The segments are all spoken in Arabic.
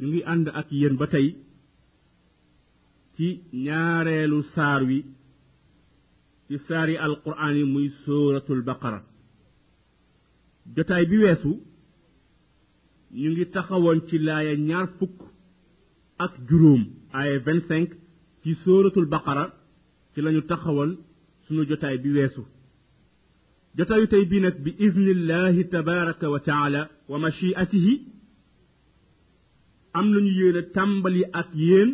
ñu ngi ànd ak yéen ba tey ci ñaareelu saar wi ci saari alquran yi muy suratul baqara jotaay bi weesu ñu ngi taxawoon ci laaya ñaar fukk ak juróom aaya 25 ci suratul baqara ci lañu taxawoon sunu jotaay bi weesu jotaayu tey bi nag bi iznillahi tabaraka wa taala wa mashiatihi am nañu yéene tàmbali ak yéen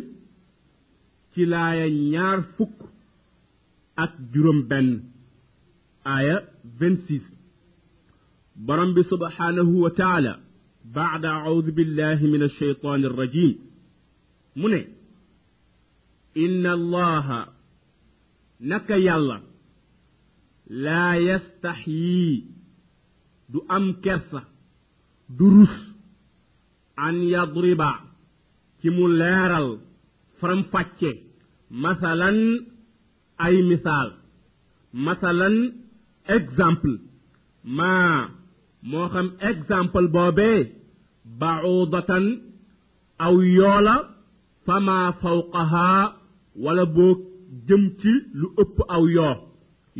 ci laaya ñaar fukk ak juróom benn aaya 26 borom bi subhanahu wa taala billahi min بالله alrajim mu ne inna allaha naka yàlla يلا yastaxyi du am kersa du rus an yadriba ci mu leeral faram fàcce masalan ay misaal masalan exemple maa moo xam exemple boobee baudatan aw yoola fama fawqaha wala boo jëm ci lu ëpp aw yoo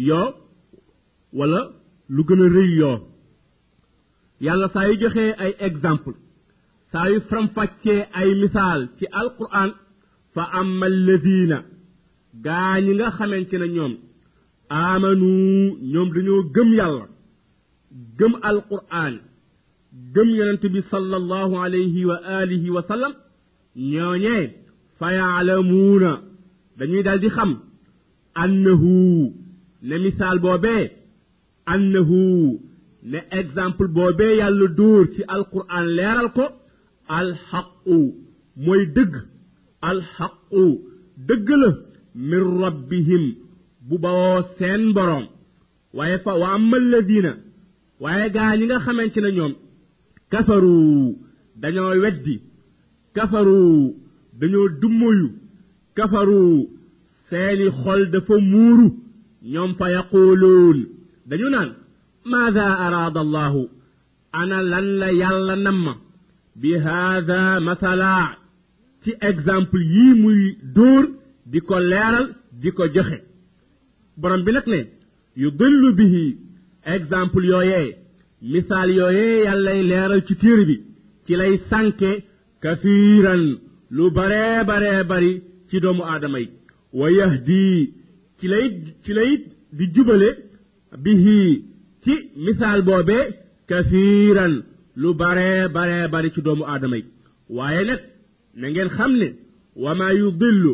yoo wala lu gën a rëy yoo yàlla saa yu joxee ay exemple saa yu faram-fàccee ay misaal ci alquran fa amma alladina gaa ñi nga xamante ne ñoom amanu ñoom dañoo gëm yàlla gëm alquran gëm yonente bi sallallahu alayhi wa alihi wa sallam ñooñee fa yaalamuuna dañuy daal di xam annahu ne misaal boobee annahu ne exemple boobee yàlla dóor ci alquran leeral ko alxaqu mooy dëgg alxaqu dëgg la min rabbihim bu bawoo seen boroom waaye fa wa amma alladina waaye gaa ñi nga xamante ne ñoom kafaru dañoo weddi kafaru dañoo dummoyu kafaru seeni xol dafa muuru ñoom fa yaquluun dañu naan maada araada allahu ana lan la yàlla namma bi hada masala ci exemple yi muy dóor di ko leeral di ko joxe borom bi nag ne yu dëllu bihi exemple yooyee misaal yooyee yàllay leeral ci téere bi ci lay sànke kafiiran lu baree baree bari ci doomu aadama yi wa yahdi ci lay ci lay di jubale bihi ci misaal boobee kafiiran lu bare bare bari ci doomu aadama yi waaye nag na ngeen xam ne wa ma yudillu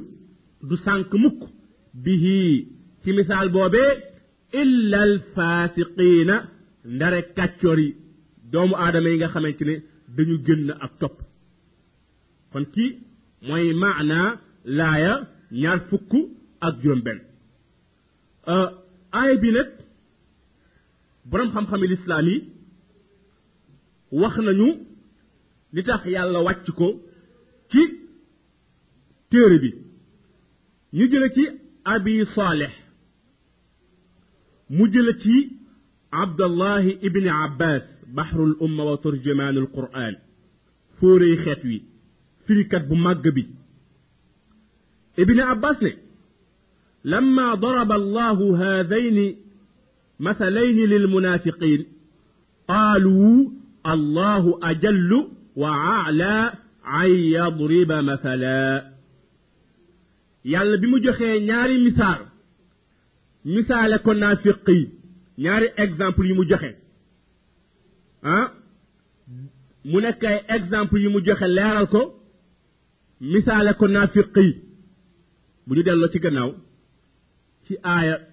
du sànq mukk bihi ci misaal boobee illa alfaasiqiina ndare kàccoor yi doomu aadama yi nga xamante ne dañu génn ak topp kon kii mooy maana laaya ñaar fukk ak juróom benn aaya bi nag borom xam-xami lislaam yi wax nañu li tax yàlla wàcc ko ci téere bi ñu jële ci abi saaleh mu jële ci abdallahi ibni abbas baxrul umma wa turjumaanul qur'an fóorey xeet wi firikat bu màgg bi ibni abbas ne لما ضرب الله هذين مثلين للمنافقين قالوا الله أجل وعلى عيضرب مثلا يالا بيمو جوخي نياري مثال مثال كنا فقي نياري اكزامبل يمو جوخي ها مو نك اكزامبل يمو جوخي ليرال كو مثال كنا فقي بو ني دالو سي غناو سي ايا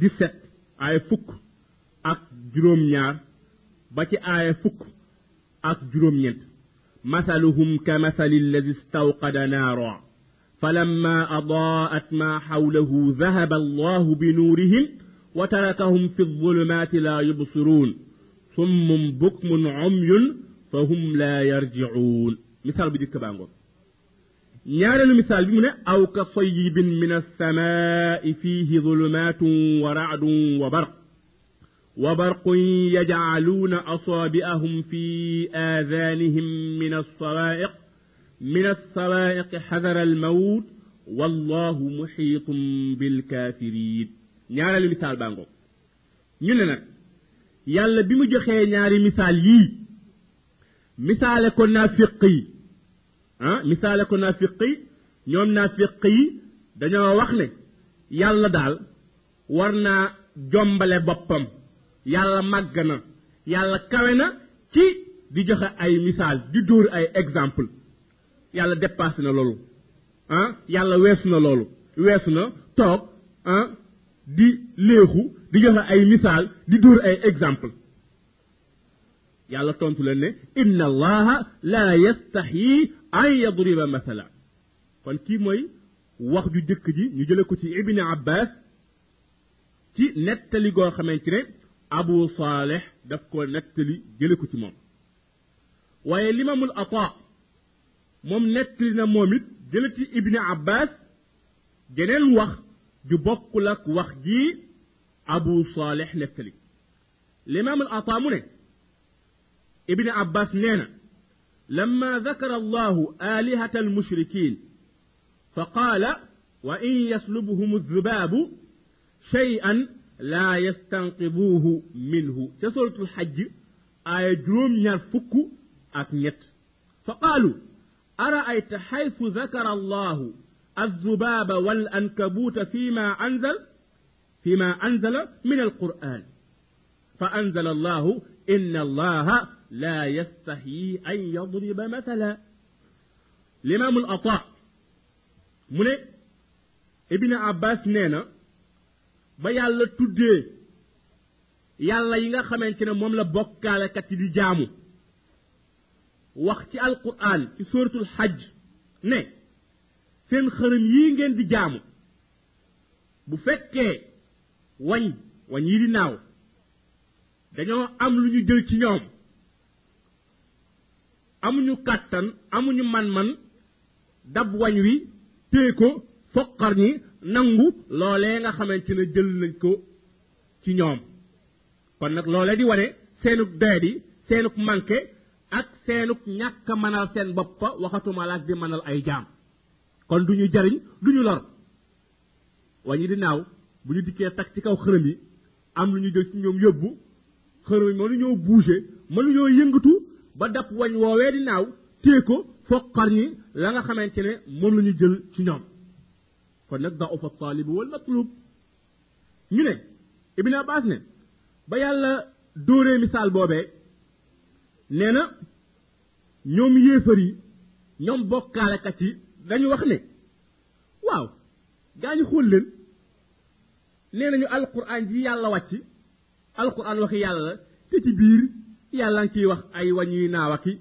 17 ايا فوك اك جروم نياار ba ci فك fukk ak juróom ñent masaluhum ka masali lladi فلما أضاءت ما حوله ذهب الله بنورهم وتركهم في الظلمات لا يبصرون ثم بكم عمي فهم لا يرجعون مثال بدي بانغو نيار المثال بمنا أو كصيب من السماء فيه ظلمات ورعد وبرق وبرق يجعلون أصابئهم في آذانهم من الصوائق من الصوائق حذر الموت والله محيط بالكافرين نيار المثال بانغو نينا يالا بيمو جخي نيار مثال يي مثال كنافقي ها مثال كنا كنافقي نيوم نافقي دانيو واخني يالا دال ورنا جومبالي بوبام yàlla màgg na yàlla kawe na ci di joxe ay misaal di dóor ay exemple yàlla dépassé na loolu ah yàlla weesu na loolu weesu na toog ah di léexu di joxe ay misaal di dóor ay exemple yàlla tontu leen ne inna allaha la yastaxyi an yadriba mathala kon kii mooy wax ju jëkk ji ñu jële ko ci ibni abbas ci nettali goo xamante ne abu saleh daf ko nettali jële ko ci moom waaye limamul ata moom nettali na moom it jële ci ibni abbas jeneen wax ju bokkul ak wax ji abu saleh nettali limamul ata mu ne ibni abbas nee na لما ذكر الله آلهة المشركين فقال وإن يسلبهم الذباب شيئا لا يستنقضوه منه ca الحج آية جروم juróom ñaar فقالوا أرأيت حيث ذكر الله الذباب والأنكبوت فيما أنزل فيما أنزل من القرآن فأنزل الله إن الله لا يستحيي أن يضرب مثلا الإمام الأطاع من ابن عباس نينا ba yàlla tuddee yàlla yi nga xamante ne moom la bokkaalekat yi di jaamu wax ci alquran ci suratul xaj ne seen xërëm yi ngeen di jaamu bu fekkee wañ wañ yi di naaw dañoo am lu ñu jël ci ñoom amuñu kàttan amuñu man-man dab wañ wi téye ko fokkar ñi nangu loolee nga xamante ne jël nañ ko ci ñoom kon nag loolee di wane seenuk di senuk manqué ak senuk ñàkk manal seen bopp waxatuma laaj di manal ay jaam kon du ñu jariñ du ñu lor wañi di naaw bu ñu dikkee tak ci kaw xërëm yi am lu ñu jël ci ñoom yóbbu xërëm yi mënu ñoo bouger mënu ñoo yëngatu ba dab wañ woowee di naaw téye fokkar ñi la nga xamante ne jël ci ñoom fa nadda fa talib wal matlub ñu ne ibn abbas ne ba yàlla dóoree misaal boobee nee na ñoom yéefar yi ñoom bokkaalekat yi dañu wax ne waaw gaañu xool leen nee nañu alquran ji yàlla wàcc alquran waxi yàlla te ci biir yàlla ngi ciy wax ay wañuy naawaki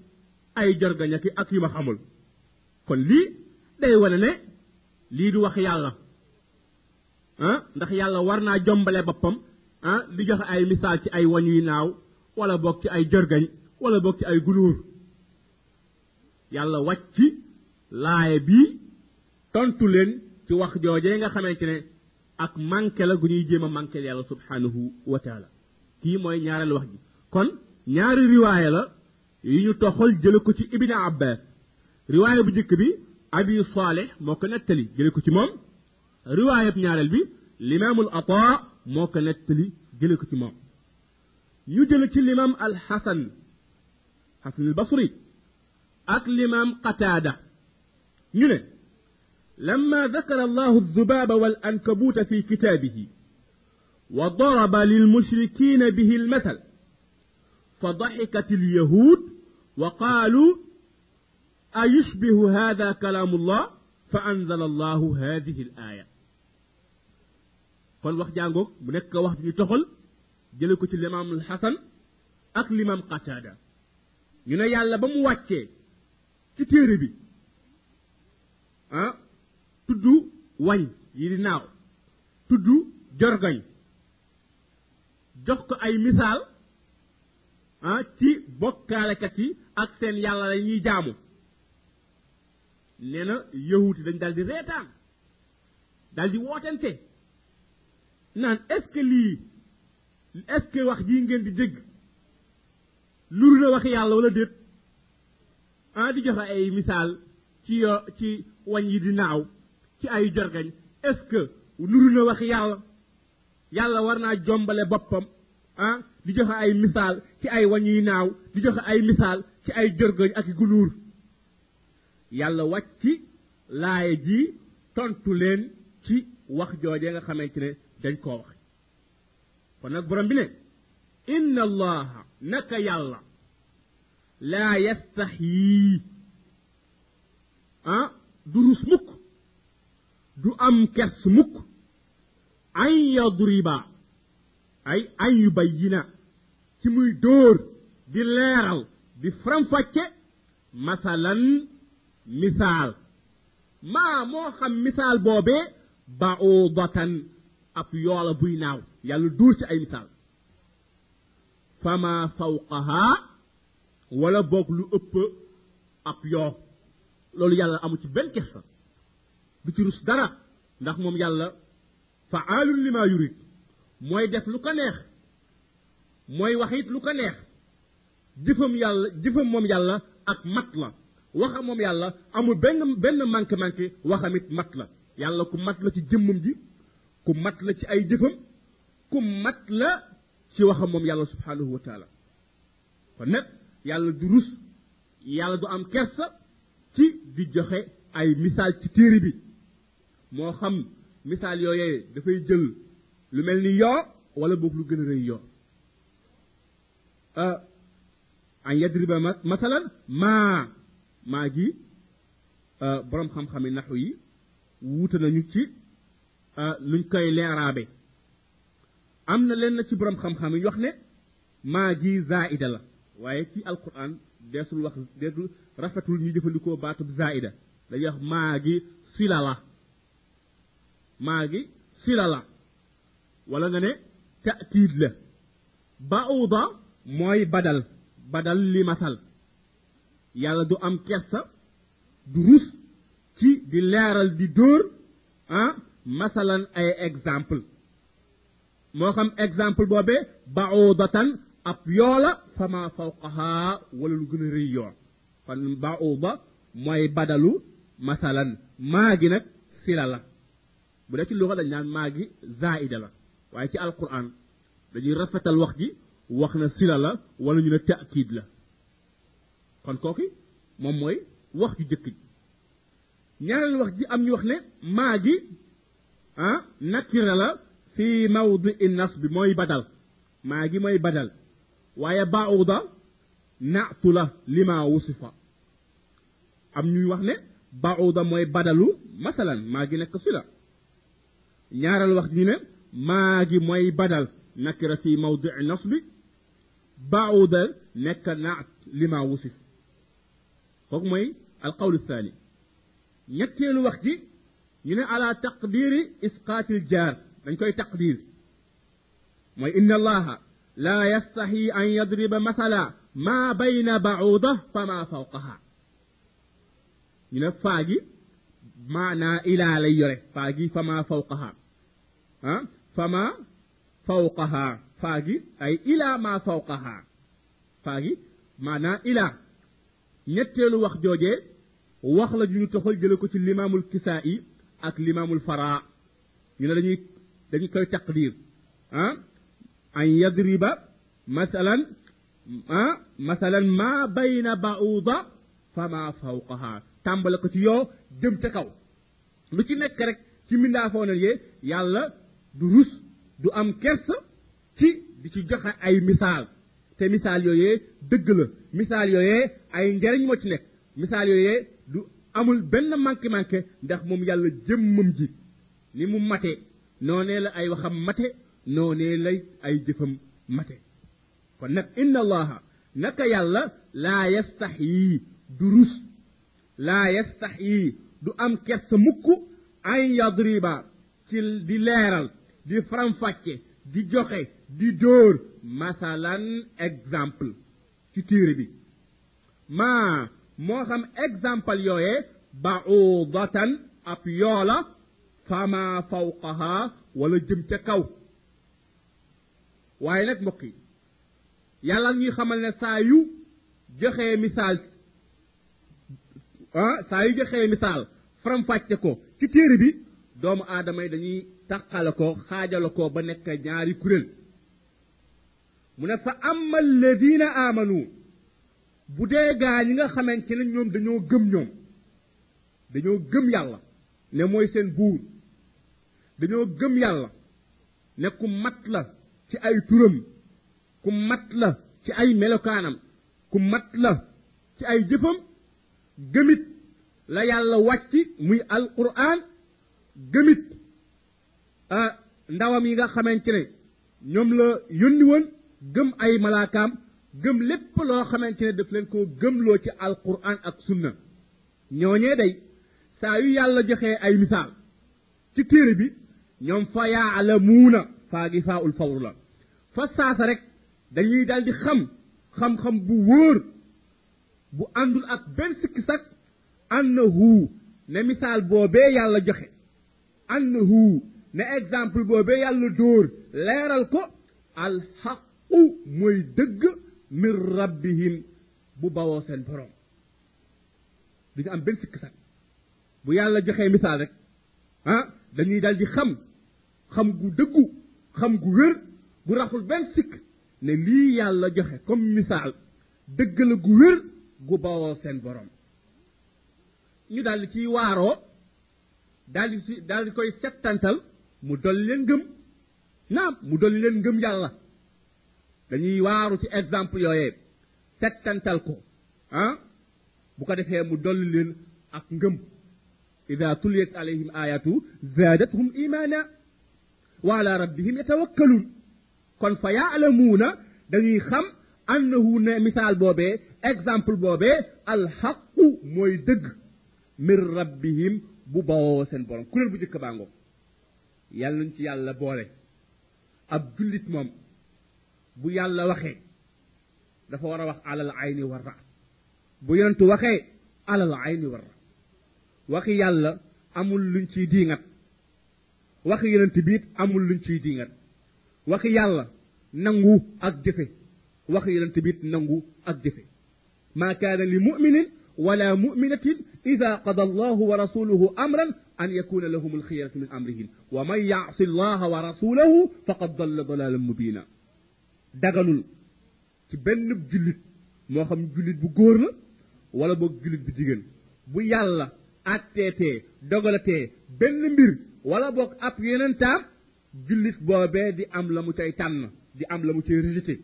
ay jorgañaki ak yu ma xamul kon lii day wane ne lii di wax yàlla ah ndax yàlla war naa jombale boppam ah di joxe ay misaal ci ay wañ yu naaw wala bokk ci ay jërgañ wala bokk ci ay gunóor yàlla wàcc laaya bi tontu leen ci wax joojee nga xamante ne ak manqué la gu ñuy jéem a manqué yàlla subhanahu wa taala kii mooy ñaareel wax ji kon ñaari riwaaya la yu ñu toxal jële ko ci ibni abbas riwaaya bu njëkk bi أبي صالح موكنا التلي جلوكو تمام رواية ابن على البي الإمام الأطاع موكنا التلي جلوكو تمام يجلك الإمام الحسن حسن البصري أك الإمام قتادة نين لما ذكر الله الذباب والأنكبوت في كتابه وضرب للمشركين به المثل فضحكت اليهود وقالوا أيشبه هذا كلام الله فأنزل الله هذه الآية قال وقت جانغوك مو نيك واخ ني توخال جيلوكو تي الامام الحسن اك الامام قتاده ني نا يالا بامو واتي تي تيري بي ها تودو واني يدي ناو تودو جورغاي جوخكو اي مثال ها تي بوكالكتي اك سين يالا لا ني nee na yahuut yi dañ daal di reetaan daal di wootante naan est-ce lii est wax jii ngeen di dégg luru na wax yàlla wala déet ah di joxe ay misaal ci wañ yi di naaw ci ay jorgañ est-ce que luru na wax yàlla yàlla war naa jombale boppam ah di joxe ay misaal ci ay wañ yuy naaw di joxe ay misaal ci ay jorgañ ak i gunuur yàlla wàcc laaya ji tontu leen ci wax joojee nga xamante ne dañ koo wax kon nag borom bi ne inna allaha naka yàlla laa yastaxyii ah mukk du am kers mukk an yadriba ay an yubayyina ci muy dóor di leeral di faram-fàcce misaal maa moo xam misaal boobee ba'udatan ab yoola buy naaw yàlla duur ci ay misaal fama fawqaha wala boog lu ëpp ab yoo loolu yàlla amu ci benn kersa du ci rus dara ndax moom yàlla faalun lima yurid mooy def lu ko neex mooy wax it lu ko neex jëfam yàlla jëfam moom yàlla ak mat la waxam moom yàlla amul benn benn manque manque waxamit mat la yàlla ku mat la ci jëmmam ji ku mat la ci ay jëfam ku mat la ci waxam moom yàlla subhanahu wa taala kon nag yàlla du rus yàlla du am kersa ci di joxe ay misaal ci téere bi moo xam misaal yooyee dafay jël lu mel ni yoo wala boog lu gën a rëy yoo an yadriba masalan maa maa gi euh, boroom xam yi naxu yi wuute nañu ci euh, luñ koy leeraabe am na leen na ci boroom xam-xam yi wax ne maa gi zaida la waaye ci alquran deesul wax deesul rafetul ñu jëfandikoo baatub zaida dañuy wax maa gi sila la maa gi sila la walla nga ne ta'kiid la bauda mooy badal badal li masal yàlla du am kersa du rus ci di leeral di dóor ah masalan ay example moo xam exemple boobee baudatan ab yoola fama fawqaha wala lu gën a rëy yoon kon bauda mooy badalu masalan maagi nag sila la bu dee ci luxa dañ naan zaida la waaye ci alquran dañuy rafetal wax ji wax na sila la wala ñu ne taakid la kon kooku moom mooy wax ju jëkk ji ñaareel wax ji am ñu wax ne maa gi ah nakira la fi mawdi nas bi mooy badal maa gi mooy badal waaye baawda naatu la lima wusifa am ñuy wax ne baawda mooy badalu masalan maa gi nekk si la ñaaral wax ñu ne maa gi mooy badal nakira fi mawdi nas bi baawda nekk naat lima wusif kooku mooy alqawlu thani ñetteelu wax ji ñu ne ala taqdiri isqaatil jaar dañ koy taqdir mooy inna allaha la yastahi an yadriba mathala ma bayna ba'uda fama fawqaha ñu ne faa gi maanaa ilaa lay yore faa gi fama fawqaha ah fama fawqaha faa gi ay ila ma fawqaha faa gi maanaa ilaa ñetteelu wax jooje wax la ju ñu toxal jële ko ci limaamul kisaa'i ak limaamul faraa ñu ne dañuy dañuy koy taqdir ah an yadriba masalan ah masalan ma bayna ba'uda fama fawqaha tambal ko ci yo dem ci kaw lu ci nek rek ci mindaafoo nan ye yàlla du rus du am kersa ci di ci joxe ay misal te misaal yooyee dëgg la misaal yooyee ay njariñ moo ci nekk misaal yooyee du amul benn manqué manqué ndax moom yàlla jëmmam ji ni mu mate noonee la ay waxam mate noonee lay ay jëfam mate kon nag inna allaha naka yàlla laa yastaxyi du rus laa yii du am sa mukk an yadriba ci di leeral di faram-fàcce di joxe di dóor masalan exemple ci tire bi ma moo xam exemple yooye ba'udatan ab yoola fama fawqaha wala jëm ca kaw waaye nag mbokk yi yàlla ñuy xamal ne saa yu joxee misaal ah saa yu joxee misaal faram fàcce ko ci téere bi doomu aadama dañuy taqala ko xaajala ko ba nekk ñaari kuréel mu fa amma alladina amanu budé dee gaa ñi nga xamante ne ñoom dañoo gëm ñoom dañoo gëm yàlla ne mooy seen buur dañoo gëm yàlla ne ku mat la ci ay turum ku mat la ci ay melokanam ku mat la ci ay jëfam gëmit la yàlla wàcc muy alquran gëmit ndawam yi nga xamantene ñom la yoni won gëm ay malakam gëm lépp lo xamantene def leen ko gëm lo ci alquran ak sunna ñoñe day sa yu yàlla joxe ay misal ci téré bi ñom fa yaalamuuna faa gi fa saasa rek dañuy daldi di xam xam-xam bu wóor bu àndul ak ben sikki sak annahu ne misal bobé yàlla joxe annahu ne exemple boobee yàlla dóor leeral ko alxaqu mooy dëgg min rabbihim bu bawoo seen borom du am benn sikk sax bu yàlla joxee misaal rek ah dañuy dal di xam xam gu dëggu xam gu wér bu raxul benn sikk ne lii yàlla joxe comme misaal dëgg la gu wér gu bawoo seen borom ñu daal di ciy waaroo daal di ci di koy settantal mu dol leen ngëm naam mu dol leen ngëm yàlla dañuy waaru ci exemple yooyee settantal ko ah bu ko defee mu dol leen ak ngëm ida tuliyat alayhim ayatu zaadathum imana wa ala rabbihim yatawakkalun kon fa yaalamuuna dañuy xam annahu ne misaal boobee exemple boobee alxaqu mooy dëgg min rabbihim bu bawoo seen borom kuréel bu jëkk baa ngoo yàlla nañ ci yàlla boole ab jullit moom bu yàlla waxee dafa war a wax alal ayni war ra bu yonent waxee alal ayni war ra waxi yàlla amul luñ ciy diingat waxi yonent biit amul luñ ciy diingat waxi yàlla nangu ak jëfe waxi yonent biit nangu ak jëfe maa kaana li muminin wala muminatin ida qada allahu wa rasuluhu amran أن يكون لهم الخيرة من أمرهم ومن يعص الله ورسوله فقد ضل ضلالا مبينا دغلول تي بن جوليت مو خم جوليت بو غور ولا بو جوليت بو جيجن بو يالا اتيتي دغلاتي بن مير ولا بوك اب يننتا جوليت بوبي دي ام لامو تاي تان دي ام لامو تاي ريجيتي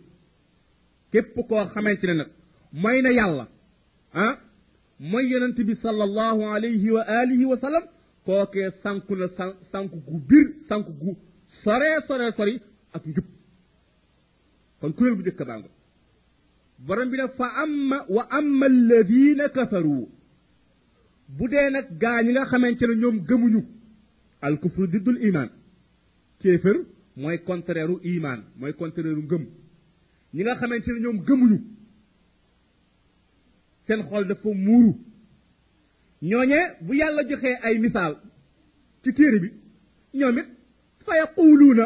كيب كو خامنتي نك ماينا يالا ها ماي يننتي صلى الله عليه واله وسلم kookee sànku na sànku gu bir sànku gu sore sore sori ak njub kon kuréel bu njëkk bàngo borom bi ne fa amma wa amma alladina kafaru bu dee nag gaa ñi nga xamante ne ñoom gëmuñu al kufru diddul iman kéefër mooy contraire u iman mooy contraire u ngëm ñi nga xamante ne ñoom gëmuñu seen xol dafa muuru ñooñee bu yàlla joxee ay misaal ci téere bi ñoom it fa yaquluuna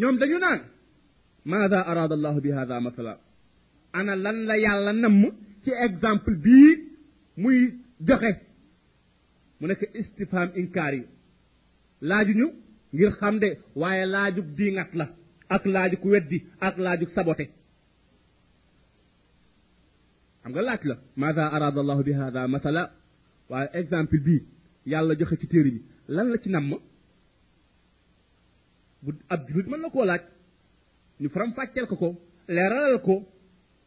ñoom dañu naan maada araada allahu bi hada masala ana lan la yàlla namm ci exemple bii muy joxe mu nekk istifham inkaar yi laajuñu ngir xam de waaye laajug diingat la ak laaju wet weddi ak laaju sabote xam nga laaj la maada arad allahu bi hada mathala waaye exemple bii yàlla joxe ci téere bi lan la ci namm bu ab julit mën na koo laaj ñu faram fàcceel ko ko leeralal ko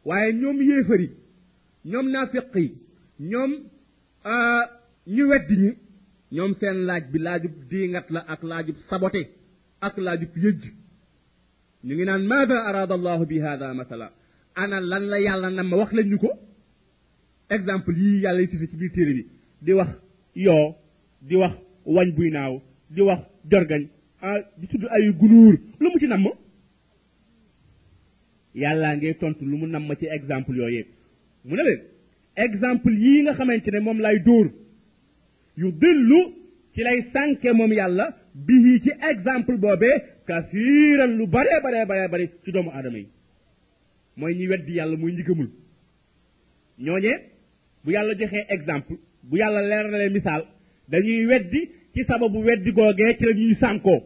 waaye ñoom yéefar yi ñoom naafiq yi ñoom ñu weddi ñi ñoom seen laaj bi laajub diingat la ak laajub sabote ak laajub yëj ñu ngi naan maada arad allahu bi hada mathala ana lan la yàlla namm wax lañ ñu ko exemple yi yàlla yi ci biir téere bi di wax yoo di wax wañ buy naaw di wax jorgañ ah di tudd ay gunuur lu mu ci namm yàllaa ngay tontu lu mu namm ci exemple yooyu mu ne leen exemple yii nga xamante ne moom lay dóor yu dillu ci lay sànke moom yàlla bii ci exemple boobee kasiiran lu baree baree baree bari ci doomu aadama yi mooy ñi weddi yàlla muy ñi ñooñee bu yàlla joxee exemple bu yàlla leeralee misaal dañuy weddi ci sababu weddi googee ci la ñuy sànkoo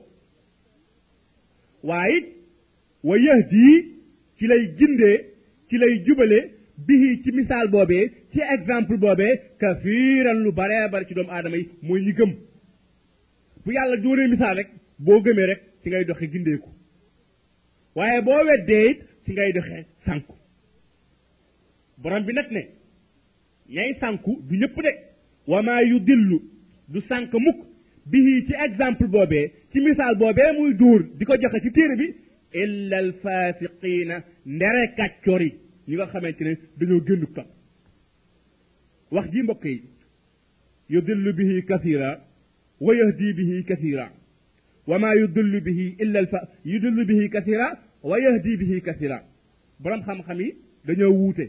waaye wa yahdi ci lay gindee ci lay jubale bihi ci misaal boobee ci exemple boobee kafiiran lu baree bari ci doomu aadama yi mooy ñi gëm bu yàlla doonee misaal rek boo gëmee rek ci ngay doxe gindeeku waaye boo weddee it ci ngay doxe sànku borom bi nag ne yay sanku du ñëpp de wama yudillu du sank mukk bihi ci exemple boobee ci misaal boobee muy duur di ko joxe ci téere bi illa al fasiqina ndere kàccoor yi ñi nga xamante ne dañoo génn topp wax ji mbokk yi yudillu bihi kathira wa yahdi bihi kathira wama yudillu bihi illa al yudillu bihi kathira wa yahdi bihi kathira borom xam-xam yi dañoo wuute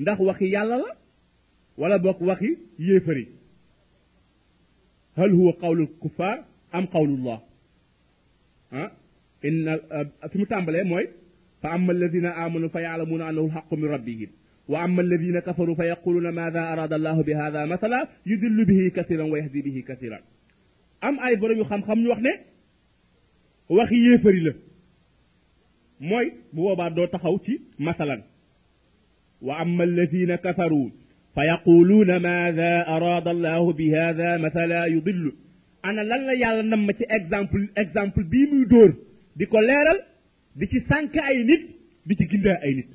ndax waxi yàlla la ولا بوك واخي ييفري هل هو قول الكفار ام قول الله ها ان في متامبل موي فاما الذين امنوا فيعلمون انه الحق من ربهم واما الذين كفروا فيقولون ماذا اراد الله بهذا مثلا يدل به كثيرا ويهدي به كثيرا ام اي بروم خم خم ني وخني وخي ييفري لا موي بوبا دو تخاو مثلا واما الذين كفروا فيقولون ماذا أراد الله بهذا مثلا يضل أنا لا لا يالا نم اكزامبل اكزامبل بي مي دور ديكو ليرال دي تي سانك اي نيت دي تي اي نيت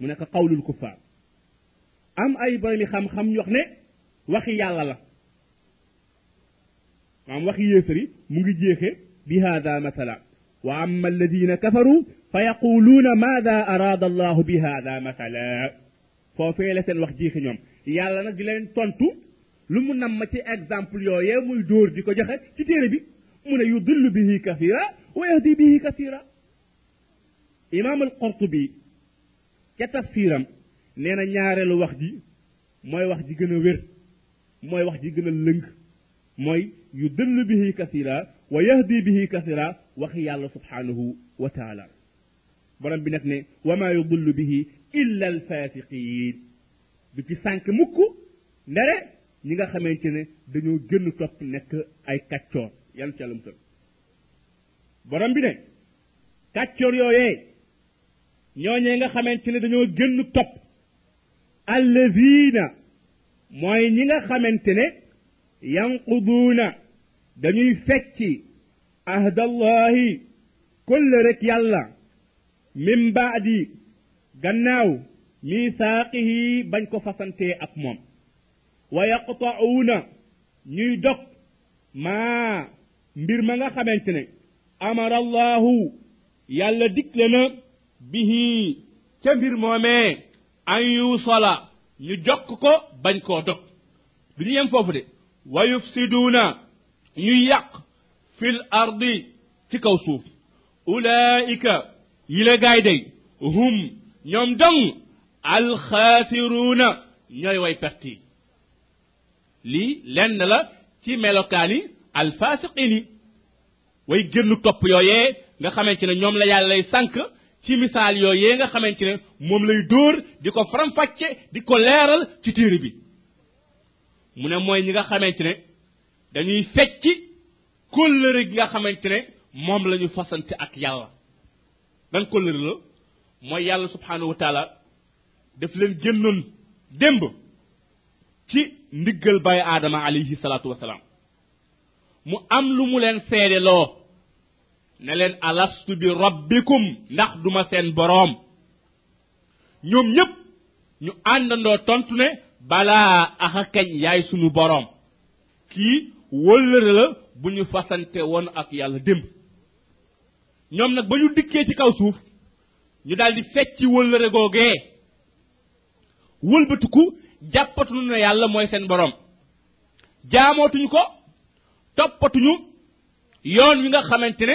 منك قول الكفار ام اي بروم خم خم ني وخي يالا لا ام وخي يسري موغي جيخه بهذا مثلا واما الذين كفروا فيقولون ماذا اراد الله بهذا مثلا foofee la seen wax jiixi ñoom yàlla nag di leen tontu lu mu nam ma ci exemple yooyee muy dóor di ko joxe ci téere bi mu ne yudillu bihi kafira wa yahdi bihi kasira imam al qurtubi ca tafsiram nee na ñaareelu wax ji mooy wax ji gën a wér mooy wax ji gën a lëng mooy yudillu bihi kasira wa yahdi bihi kasira waxi yàlla subhanahu wa taala borom bi nag ne wama yudillu bihi illa al fasiqin du ci sànq mukk ndere ñi nga xamante ne dañoo gën topp nekk ay kàccoor yan ca la musal borom bi ne kàccoor yooyee ñooñee nga xamante ne dañoo gën topp allazina mooy ñi nga xamante ne yanquduuna dañuy fecci ahdallahi kulle rek yàlla min baadi غناو ميثاقه بنكو فسنتي اك موم ويقطعون ني دوك ما مبير ماغا خامتني امر الله يالا ديك لنا به تا مبير مومي ان يوصل ني جوك كو بنكو دوك دي فوفو دي ويفسدون ني يق في الارض تي كوسوف اولئك يلا غاي هم ñoom dong alxaasiruuna ñooy way perte yi lii lenn la ci melokaani alfaasiqiin yi way génnu topp yooyee nga xamante ne ñoom la yàlla lay sànq ci misaal yooyee nga xamante ne moom lay dóor di ko faram di ko leeral ci téere bi mu ne mooy ñi nga xamante ne dañuy fecc kóllëre nga xamante ne moom la ñu fasante ak yàlla ban kóllëre la mooy yàlla subhaanahu wa taala leen génnoon démb ci ndiggal bàyyi aadama alayhi salaatu mu am lu mu leen seede loo ne leen alastu bi rabbikum ndax duma seen boroom ñoom ñépp ñu àndandoo tontu ne balaa axa kañ yaay sunu boroom kii wëllëre la bu ñu fasante woon ak yàlla démb ñoom nag ba ñu dikkee ci kaw suuf ñu daal di fecci wëllëre googee wëlbatiku jàppatuñu ne yàlla mooy seen borom jaamootuñu ko toppatuñu yoon wi nga xamante ne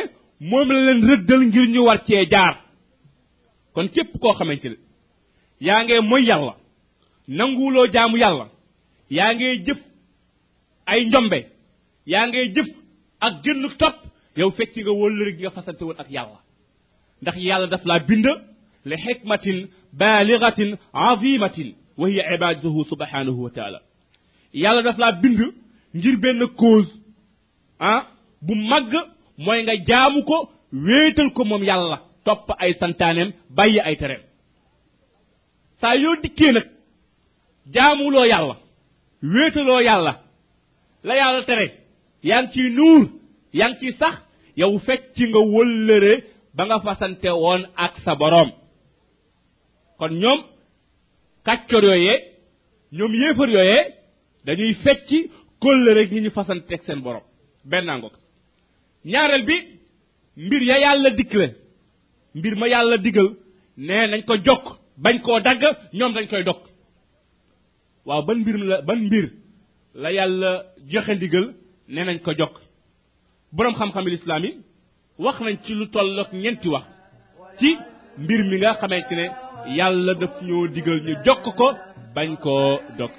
moom la leen rëddal ngir ñu war cee jaar kon képp koo xamante ne yaa ngee moy yàlla nanguwuloo jaamu yàlla yaa ngee jëf ay njombe yaa ngee jëf ak gënn topp yow fecci nga wëllëre gi nga fasante woon ak yàlla ndax yàlla daf laa bind li xikmatin baaligatin azimatin wa hiya ibaduhu subhanahu wa taala yàlla daf laa bind ngir benn cause ah bu màgg mooy nga jaamu ko wéetal ko moom yàlla topp ay santaaneem bàyyi ay tereem saa yoo dikkee nag jaamuloo yàlla wéetaloo yàlla la yàlla tere yaa ngi ciy nuur yaa ngi ciy sax yow fekk ci nga wëllëre ba nga fasante won ak sa borom kon ñom kàccor yoyé ñom yéfer yoyé dañuy fecc kol rek ñi ñu fasante ak seen borom bennango ñaareel bi mbir ya yalla dikkle mbir ma yalla digal né nañ ko jokk bañ ko dag ñom dañ koy dok waaw ban mbir la ban mbir la yalla joxe digel né nañ ko jokk borom xam-xam lislaam wax nañ ci lu tollook ñeenti wax ci mbir mi nga xamante ne yàlla daf ñoo digal ñu jokk ko bañ koo dog